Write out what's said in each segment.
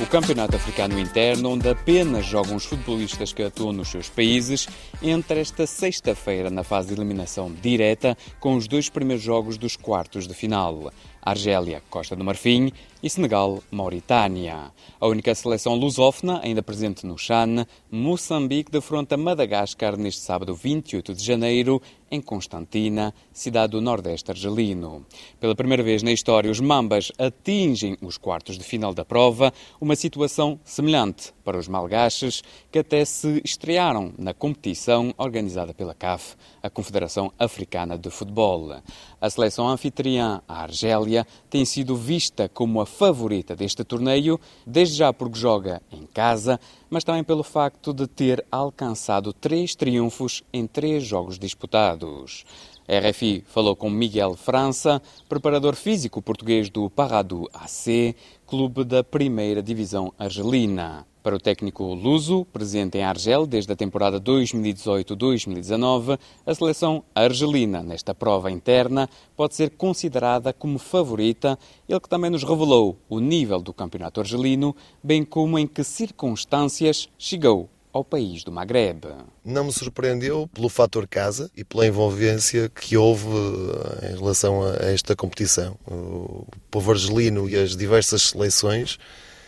O Campeonato Africano Interno, onde apenas jogam os futebolistas que atuam nos seus países, entra esta sexta-feira na fase de eliminação direta com os dois primeiros jogos dos quartos de final. Argélia, Costa do Marfim e Senegal, Mauritânia. A única seleção lusófona ainda presente no Chan, Moçambique defronta Madagascar neste sábado 28 de janeiro em Constantina, cidade do Nordeste argelino. Pela primeira vez na história, os Mambas atingem os quartos de final da prova, uma situação semelhante para os malgaches que até se estrearam na competição organizada pela CAF, a Confederação Africana de Futebol. A seleção anfitriã, a Argélia, tem sido vista como a favorita deste torneio, desde já porque joga em casa, mas também pelo facto de ter alcançado três triunfos em três jogos disputados. A RFI falou com Miguel França, preparador físico português do Paradu AC, clube da primeira divisão argelina. Para o técnico luso, presente em Argel desde a temporada 2018-2019, a seleção argelina nesta prova interna pode ser considerada como favorita, ele que também nos revelou o nível do campeonato argelino, bem como em que circunstâncias chegou ao país do Maghreb. Não me surpreendeu pelo fator casa e pela envolvência que houve eh, em relação a esta competição. O povo argelino e as diversas seleções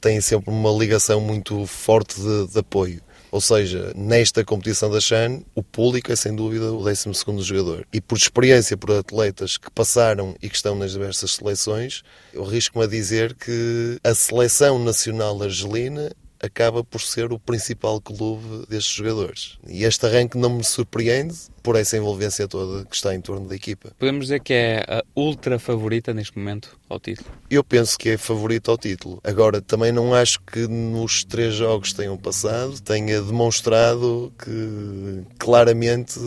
têm sempre uma ligação muito forte de, de apoio. Ou seja, nesta competição da Chan, o público é sem dúvida o 12 jogador. E por experiência, por atletas que passaram e que estão nas diversas seleções, eu arrisco-me a dizer que a seleção nacional argelina acaba por ser o principal clube destes jogadores. E este arranque não me surpreende por essa envolvência toda que está em torno da equipa. Podemos dizer que é a ultra favorita neste momento ao título? Eu penso que é favorita ao título. Agora, também não acho que nos três jogos que tenham passado tenha demonstrado que claramente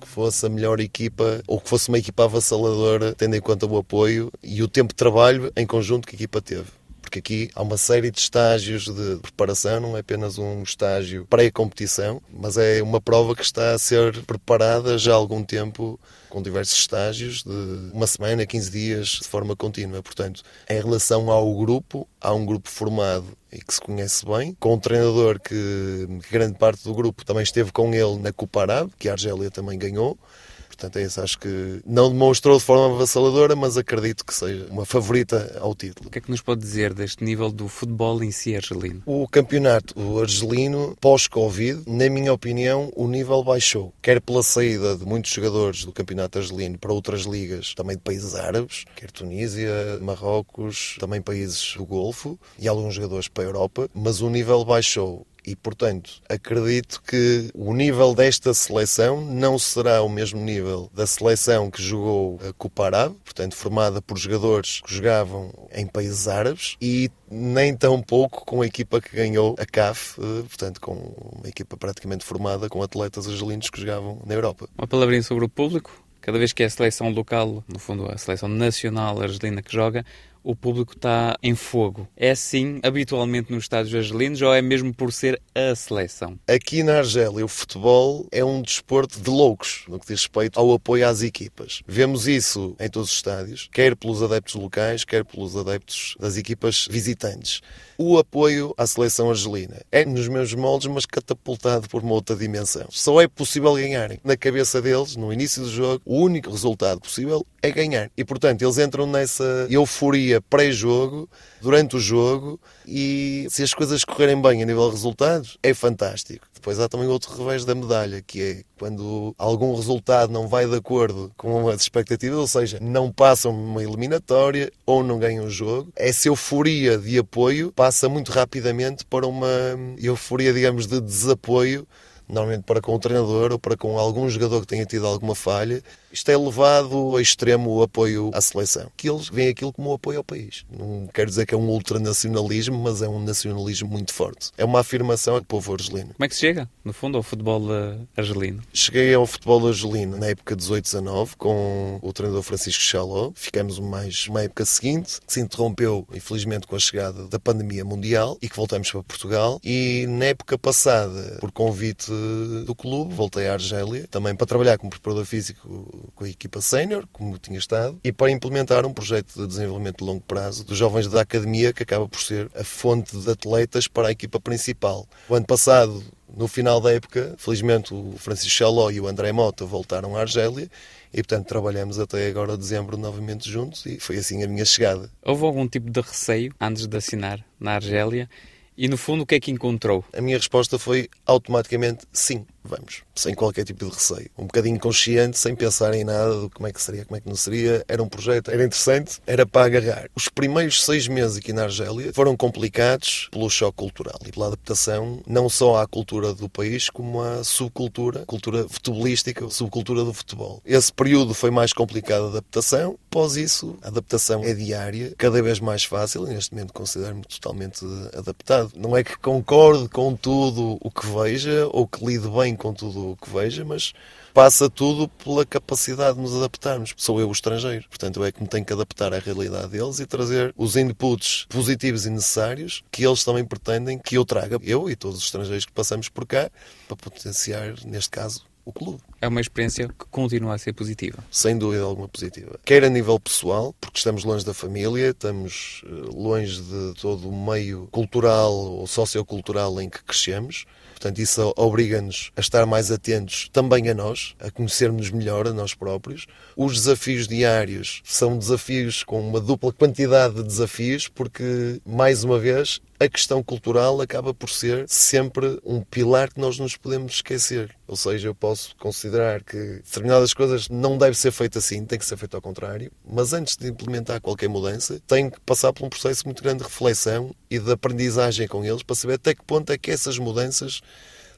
que fosse a melhor equipa ou que fosse uma equipa avassaladora, tendo em conta o apoio e o tempo de trabalho em conjunto que a equipa teve porque aqui há uma série de estágios de preparação, não é apenas um estágio pré-competição, mas é uma prova que está a ser preparada já há algum tempo com diversos estágios de uma semana, 15 dias, de forma contínua. Portanto, em relação ao grupo, há um grupo formado e que se conhece bem, com um treinador que grande parte do grupo também esteve com ele na Copa que a Argélia também ganhou. Portanto, é isso. Acho que não demonstrou de forma avassaladora, mas acredito que seja uma favorita ao título. O que é que nos pode dizer deste nível do futebol em si argelino? O campeonato argelino, pós-Covid, na minha opinião, o nível baixou. Quer pela saída de muitos jogadores do campeonato argelino para outras ligas, também de países árabes, quer Tunísia, Marrocos, também países do Golfo, e alguns jogadores para a Europa, mas o nível baixou. E, portanto, acredito que o nível desta seleção não será o mesmo nível da seleção que jogou a Copa Árabe, portanto, formada por jogadores que jogavam em países árabes, e nem tão pouco com a equipa que ganhou a CAF, eh, portanto, com uma equipa praticamente formada com atletas argelinos que jogavam na Europa. Uma palavrinha sobre o público. Cada vez que é a seleção local, no fundo a seleção nacional argelina que joga, o público está em fogo. É assim habitualmente nos estádios argelinos ou é mesmo por ser a seleção? Aqui na Argélia, o futebol é um desporto de loucos no que diz respeito ao apoio às equipas. Vemos isso em todos os estádios, quer pelos adeptos locais, quer pelos adeptos das equipas visitantes. O apoio à seleção argelina é nos meus moldes, mas catapultado por uma outra dimensão. Só é possível ganharem. Na cabeça deles, no início do jogo, o único resultado possível é ganhar. E portanto, eles entram nessa euforia pré-jogo, durante o jogo, e se as coisas correrem bem a nível de resultados, é fantástico. Depois há também outro revés da medalha, que é quando algum resultado não vai de acordo com as expectativas, ou seja, não passam uma eliminatória ou não ganham o jogo, essa euforia de apoio passa muito rapidamente para uma euforia, digamos, de desapoio normalmente para com o treinador ou para com algum jogador que tenha tido alguma falha, isto é levado ao extremo o apoio à seleção. Que eles veem aquilo como um apoio ao país. Não quero dizer que é um ultranacionalismo, mas é um nacionalismo muito forte. É uma afirmação do povo argelino. Como é que se chega, no fundo, ao futebol uh, argelino? Cheguei ao futebol argelino na época 18-19 com o treinador Francisco Chaló. Ficamos mais uma época seguinte, que se interrompeu, infelizmente, com a chegada da pandemia mundial e que voltamos para Portugal. E na época passada, por convite do clube, voltei à Argélia, também para trabalhar como preparador físico com a equipa sénior, como tinha estado, e para implementar um projeto de desenvolvimento de longo prazo dos jovens da academia, que acaba por ser a fonte de atletas para a equipa principal. O ano passado no final da época, felizmente o Francisco Chaló e o André Mota voltaram à Argélia e, portanto, trabalhamos até agora dezembro novamente juntos e foi assim a minha chegada. Houve algum tipo de receio antes de assinar na Argélia? E, no fundo, o que é que encontrou? A minha resposta foi automaticamente sim vamos, sem qualquer tipo de receio. Um bocadinho consciente, sem pensar em nada do como é que seria, como é que não seria. Era um projeto, era interessante, era para agarrar. Os primeiros seis meses aqui na Argélia foram complicados pelo choque cultural e pela adaptação não só à cultura do país, como à subcultura, cultura futebolística, subcultura do futebol. Esse período foi mais complicado de adaptação. Após isso, a adaptação é diária, cada vez mais fácil e neste momento considero-me totalmente adaptado. Não é que concorde com tudo o que veja ou que lide bem com tudo o que veja, mas passa tudo pela capacidade de nos adaptarmos. Sou eu o estrangeiro, portanto é que me tenho que adaptar à realidade deles e trazer os inputs positivos e necessários que eles também pretendem que eu traga, eu e todos os estrangeiros que passamos por cá, para potenciar, neste caso, o clube. É uma experiência que continua a ser positiva. Sem dúvida alguma positiva. Quer a nível pessoal, porque estamos longe da família, estamos eh, longe de todo o meio cultural ou sociocultural em que crescemos, Portanto, isso obriga-nos a estar mais atentos também a nós, a conhecermos melhor a nós próprios. Os desafios diários são desafios com uma dupla quantidade de desafios, porque, mais uma vez, a questão cultural acaba por ser sempre um pilar que nós nos podemos esquecer. Ou seja, eu posso considerar que determinadas coisas não devem ser feitas assim, tem que ser feito ao contrário, mas antes de implementar qualquer mudança, tem que passar por um processo muito grande de reflexão e de aprendizagem com eles para saber até que ponto é que essas mudanças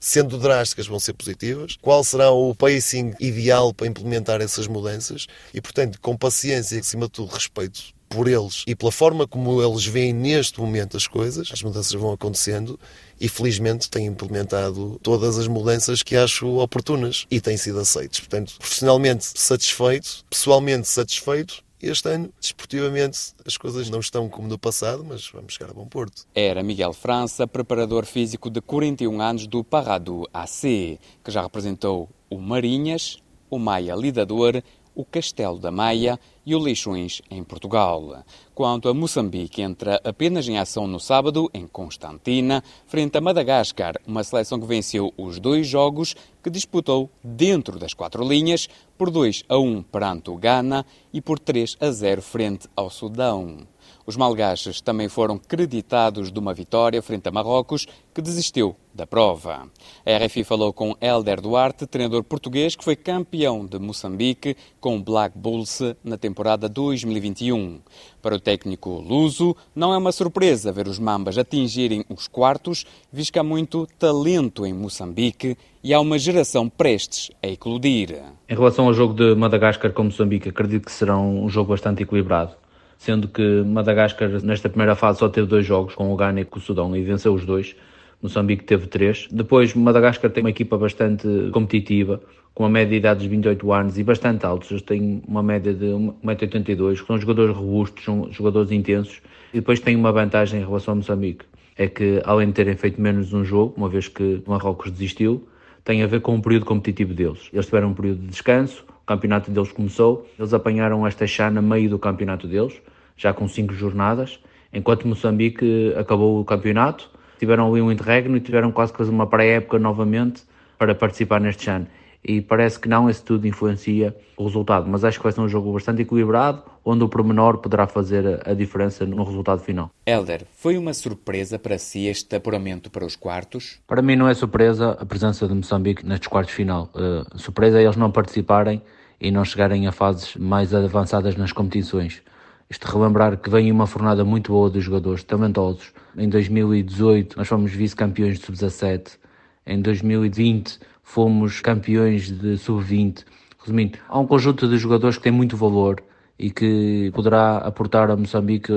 sendo drásticas, vão ser positivas. Qual será o pacing ideal para implementar essas mudanças? E, portanto, com paciência e, acima de tudo, respeito por eles e pela forma como eles veem neste momento as coisas, as mudanças vão acontecendo e felizmente têm implementado todas as mudanças que acho oportunas e têm sido aceitos. Portanto, profissionalmente satisfeito, pessoalmente satisfeito este ano, desportivamente, as coisas não estão como no passado, mas vamos chegar a bom porto. Era Miguel França, preparador físico de 41 anos do Parrado AC, que já representou o Marinhas, o Maia Lidador o Castelo da Maia e o Leixões, em Portugal. Quanto a Moçambique, entra apenas em ação no sábado, em Constantina, frente a Madagascar, uma seleção que venceu os dois jogos que disputou dentro das quatro linhas, por 2 a 1 perante o Ghana e por 3 a 0 frente ao Sudão. Os malgaches também foram creditados de uma vitória frente a Marrocos, que desistiu da prova. A RFI falou com Helder Duarte, treinador português que foi campeão de Moçambique com o Black Bulls na temporada 2021. Para o técnico luso, não é uma surpresa ver os Mambas atingirem os quartos, visto que há muito talento em Moçambique e há uma geração prestes a eclodir. Em relação ao jogo de Madagascar com Moçambique, acredito que será um jogo bastante equilibrado sendo que Madagascar nesta primeira fase só teve dois jogos com o Ghana e com o Sudão e venceu os dois. Moçambique teve três. Depois, Madagascar tem uma equipa bastante competitiva, com uma média de idade de 28 anos e bastante altos. Eles têm uma média de 1,82m, são jogadores robustos, são jogadores intensos. E depois tem uma vantagem em relação ao Moçambique, é que além de terem feito menos um jogo, uma vez que Marrocos desistiu, tem a ver com o período competitivo deles. Eles tiveram um período de descanso, campeonato deles começou, eles apanharam esta chá no meio do campeonato deles, já com cinco jornadas, enquanto Moçambique acabou o campeonato, tiveram ali um interregno e tiveram quase que uma pré-época novamente para participar neste ano. E parece que não, esse tudo influencia o resultado, mas acho que vai ser um jogo bastante equilibrado, onde o pormenor poderá fazer a diferença no resultado final. Helder, foi uma surpresa para si este apuramento para os quartos? Para mim não é surpresa a presença de Moçambique nestes quartos final. Uh, surpresa é eles não participarem e não chegarem a fases mais avançadas nas competições. Isto relembrar que vem uma fornada muito boa dos jogadores talentosos. Em 2018 nós fomos vice-campeões de sub-17. Em 2020 fomos campeões de sub-20. Resumindo, há um conjunto de jogadores que tem muito valor e que poderá aportar a Moçambique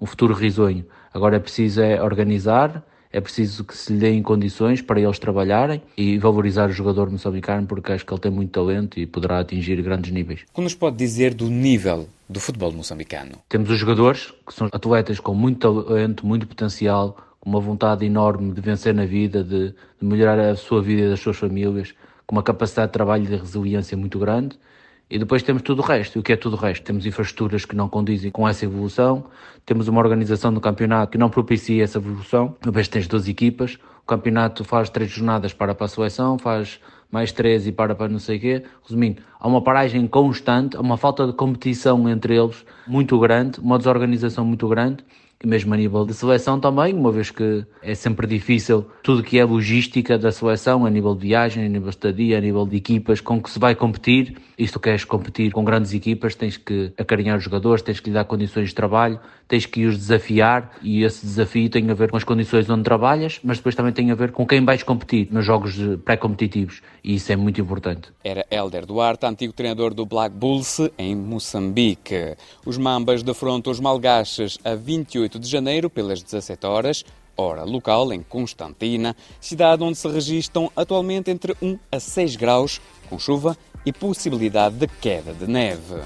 um futuro risonho. Agora é preciso é organizar, é preciso que se lhe deem condições para eles trabalharem e valorizar o jogador moçambicano porque acho que ele tem muito talento e poderá atingir grandes níveis. O que nos pode dizer do nível do futebol moçambicano? Temos os jogadores que são atletas com muito talento, muito potencial, com uma vontade enorme de vencer na vida, de, de melhorar a sua vida e das suas famílias, com uma capacidade de trabalho e de resiliência muito grande. E depois temos tudo o resto. E o que é tudo o resto? Temos infraestruturas que não condizem com essa evolução, temos uma organização do campeonato que não propicia essa evolução. Depois tens 12 equipas, o campeonato faz três jornadas para para a seleção, faz mais três e para para não sei o quê. Resumindo, há uma paragem constante, há uma falta de competição entre eles muito grande, uma desorganização muito grande mesmo a nível de seleção também, uma vez que é sempre difícil tudo que é logística da seleção, a nível de viagem, a nível de estadia, a nível de equipas com que se vai competir. E se tu queres competir com grandes equipas, tens que acarinhar os jogadores, tens que lhe dar condições de trabalho, tens que os desafiar e esse desafio tem a ver com as condições onde trabalhas, mas depois também tem a ver com quem vais competir nos jogos pré-competitivos e isso é muito importante. Era Helder Duarte, antigo treinador do Black Bulls em Moçambique. Os Mambas defrontam os Malgaches a 28 de janeiro pelas 17 horas hora local, em Constantina, cidade onde se registram atualmente entre 1 a 6 graus, com chuva e possibilidade de queda de neve.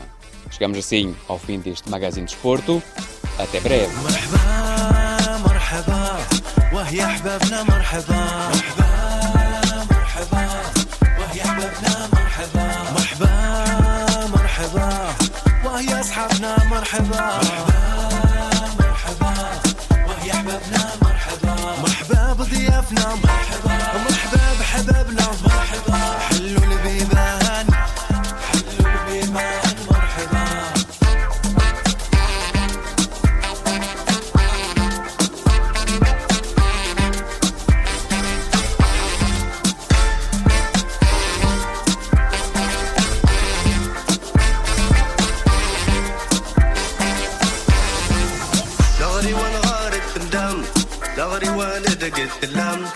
Chegamos assim ao fim deste Magazine de Esporto. Até breve. مرحبا اللم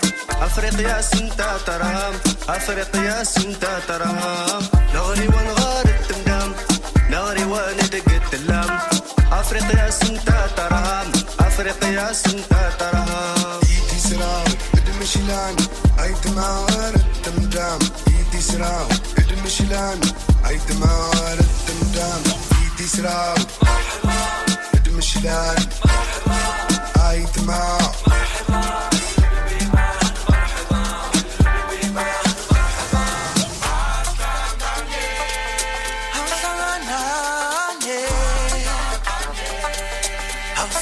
أفريقيا سنتا ترام. أفريقيا سنتا ترام. دغري والغارب تندم دغري والدقت اللم أفريقيا سنتا ترام. أفريقيا سنتا ترام. إيدي سراو ادمشلان ايت مارد تمدام إيدي سراو ادمشلان ايت مارد تمدام إيدي سراو. ادمشلان ايت مارد Hausibe